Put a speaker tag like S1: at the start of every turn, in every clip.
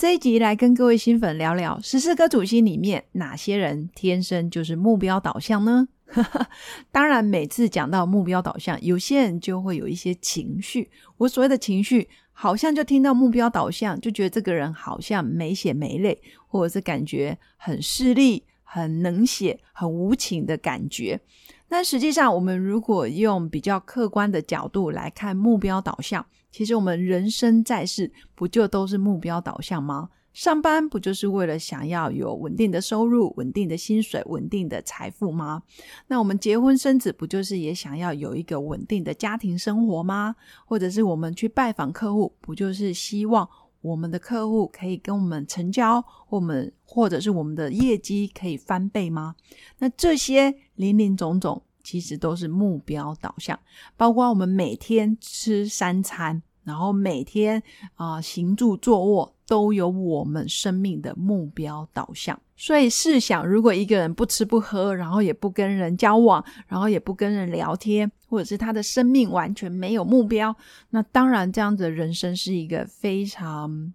S1: 这一集来跟各位新粉聊聊十四颗主星里面哪些人天生就是目标导向呢？当然，每次讲到目标导向，有些人就会有一些情绪。我所谓的情绪，好像就听到目标导向，就觉得这个人好像没血没泪，或者是感觉很势利、很冷血、很无情的感觉。那实际上，我们如果用比较客观的角度来看目标导向。其实我们人生在世，不就都是目标导向吗？上班不就是为了想要有稳定的收入、稳定的薪水、稳定的财富吗？那我们结婚生子，不就是也想要有一个稳定的家庭生活吗？或者是我们去拜访客户，不就是希望我们的客户可以跟我们成交，我们或者是我们的业绩可以翻倍吗？那这些林林总总。其实都是目标导向，包括我们每天吃三餐，然后每天啊行住坐卧，都有我们生命的目标导向。所以试想，如果一个人不吃不喝，然后也不跟人交往，然后也不跟人聊天，或者是他的生命完全没有目标，那当然这样子的人生是一个非常。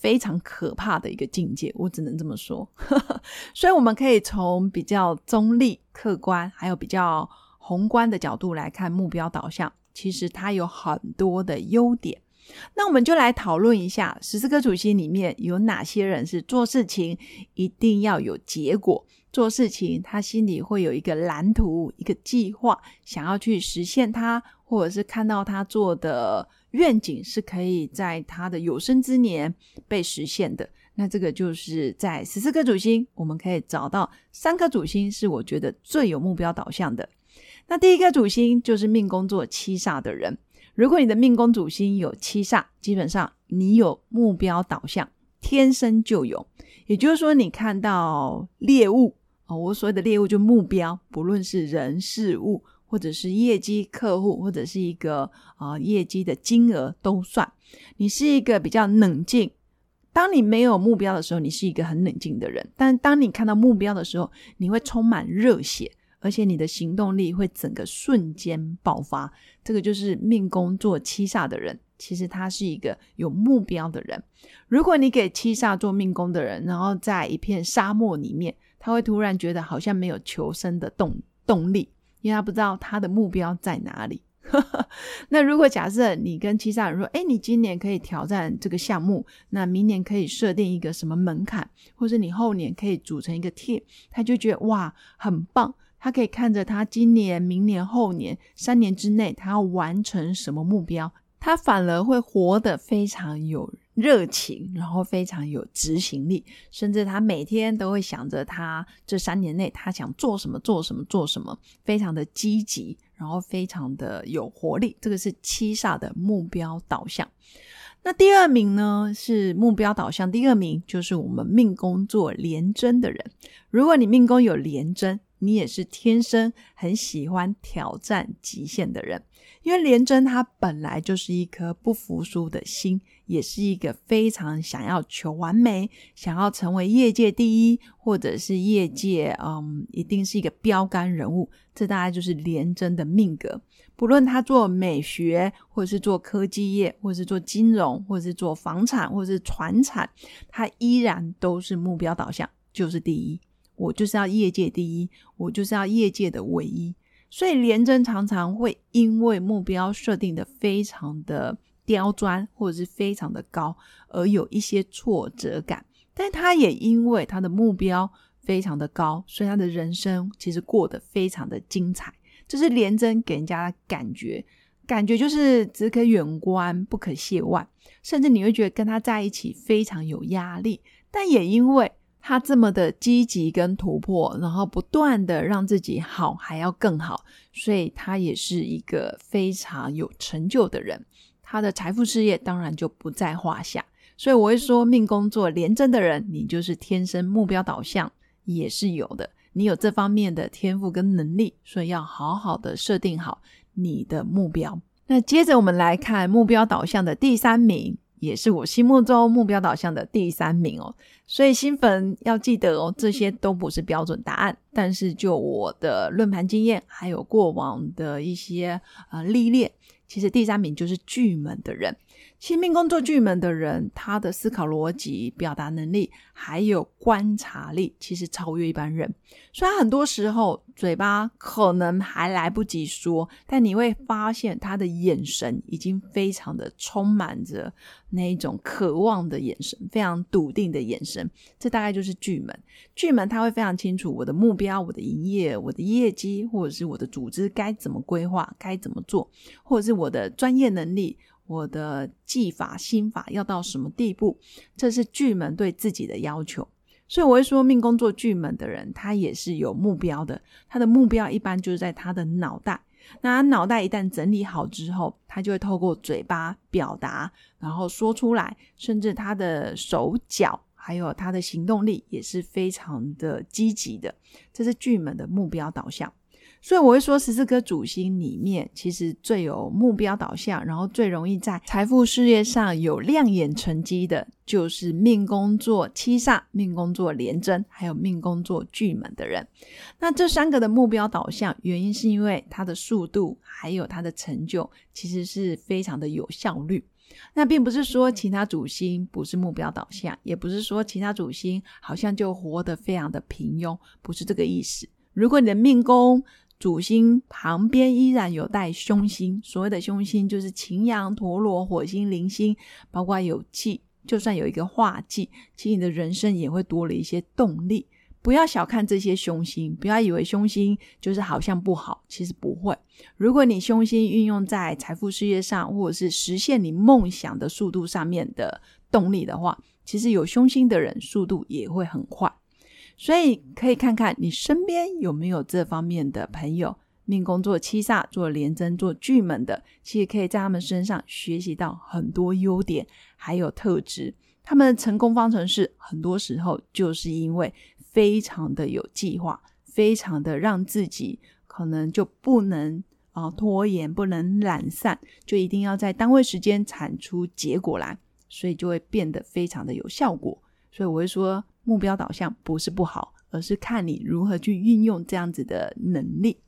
S1: 非常可怕的一个境界，我只能这么说。所以我们可以从比较中立、客观，还有比较宏观的角度来看目标导向，其实它有很多的优点。那我们就来讨论一下十四颗主星里面有哪些人是做事情一定要有结果，做事情他心里会有一个蓝图、一个计划，想要去实现它，或者是看到他做的。愿景是可以在他的有生之年被实现的。那这个就是在十四颗主星，我们可以找到三颗主星是我觉得最有目标导向的。那第一颗主星就是命宫座七煞的人。如果你的命宫主星有七煞，基本上你有目标导向，天生就有。也就是说，你看到猎物啊，我所谓的猎物就目标，不论是人事物。或者是业绩客户，或者是一个啊业绩的金额都算。你是一个比较冷静。当你没有目标的时候，你是一个很冷静的人。但当你看到目标的时候，你会充满热血，而且你的行动力会整个瞬间爆发。这个就是命宫做七煞的人，其实他是一个有目标的人。如果你给七煞做命宫的人，然后在一片沙漠里面，他会突然觉得好像没有求生的动动力。因为他不知道他的目标在哪里。那如果假设你跟七煞人说：“哎，你今年可以挑战这个项目，那明年可以设定一个什么门槛，或者你后年可以组成一个 team，他就觉得哇，很棒。他可以看着他今年、明年、后年三年之内，他要完成什么目标，他反而会活得非常有。”热情，然后非常有执行力，甚至他每天都会想着他这三年内他想做什么，做什么，做什么，非常的积极，然后非常的有活力。这个是七煞的目标导向。那第二名呢是目标导向，第二名就是我们命宫做廉贞的人。如果你命宫有廉贞，你也是天生很喜欢挑战极限的人。因为廉贞他本来就是一颗不服输的心，也是一个非常想要求完美、想要成为业界第一，或者是业界嗯，一定是一个标杆人物。这大概就是廉贞的命格。不论他做美学，或者是做科技业，或者是做金融，或者是做房产，或者是船产，他依然都是目标导向，就是第一。我就是要业界第一，我就是要业界的唯一。所以廉贞常常会因为目标设定的非常的刁钻，或者是非常的高，而有一些挫折感。但他也因为他的目标非常的高，所以他的人生其实过得非常的精彩。这是廉贞给人家的感觉，感觉就是只可远观，不可亵玩，甚至你会觉得跟他在一起非常有压力。但也因为他这么的积极跟突破，然后不断的让自己好，还要更好，所以他也是一个非常有成就的人。他的财富事业当然就不在话下。所以我会说，命宫做廉贞的人，你就是天生目标导向也是有的。你有这方面的天赋跟能力，所以要好好的设定好你的目标。那接着我们来看目标导向的第三名，也是我心目中目标导向的第三名哦。所以新粉要记得哦，这些都不是标准答案，但是就我的论盘经验，还有过往的一些呃历练，其实第三名就是巨门的人。新命工作巨门的人，他的思考逻辑、表达能力还有观察力，其实超越一般人。虽然很多时候嘴巴可能还来不及说，但你会发现他的眼神已经非常的充满着那一种渴望的眼神，非常笃定的眼神。这大概就是巨门。巨门他会非常清楚我的目标、我的营业、我的业绩，或者是我的组织该怎么规划、该怎么做，或者是我的专业能力。我的技法心法要到什么地步？这是巨门对自己的要求，所以我会说，命宫做巨门的人，他也是有目标的。他的目标一般就是在他的脑袋。那脑袋一旦整理好之后，他就会透过嘴巴表达，然后说出来，甚至他的手脚还有他的行动力也是非常的积极的。这是巨门的目标导向。所以我会说，十四颗主星里面，其实最有目标导向，然后最容易在财富事业上有亮眼成绩的，就是命宫作七煞、命宫作廉贞，还有命宫作巨门的人。那这三个的目标导向，原因是因为它的速度还有它的成就，其实是非常的有效率。那并不是说其他主星不是目标导向，也不是说其他主星好像就活得非常的平庸，不是这个意思。如果你的命宫，主星旁边依然有带凶星，所谓的凶星就是擎羊、陀螺、火星、铃星，包括有忌。就算有一个化忌，其实你的人生也会多了一些动力。不要小看这些凶星，不要以为凶星就是好像不好，其实不会。如果你凶星运用在财富事业上，或者是实现你梦想的速度上面的动力的话，其实有凶星的人速度也会很快。所以可以看看你身边有没有这方面的朋友，命宫做七煞、做廉贞、做巨门的，其实可以在他们身上学习到很多优点，还有特质。他们的成功方程式，很多时候就是因为非常的有计划，非常的让自己可能就不能啊拖延，不能懒散，就一定要在单位时间产出结果来，所以就会变得非常的有效果。所以我会说。目标导向不是不好，而是看你如何去运用这样子的能力。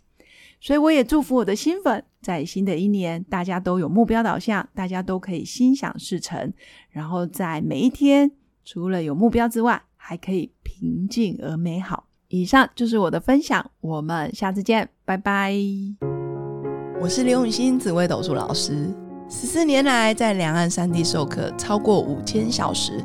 S1: 所以我也祝福我的新粉，在新的一年，大家都有目标导向，大家都可以心想事成。然后在每一天，除了有目标之外，还可以平静而美好。以上就是我的分享，我们下次见，拜拜。我是刘永新紫微斗数老师，十四年来在两岸三地授课超过五千小时。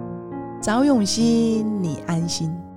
S1: 找永熙，你安心。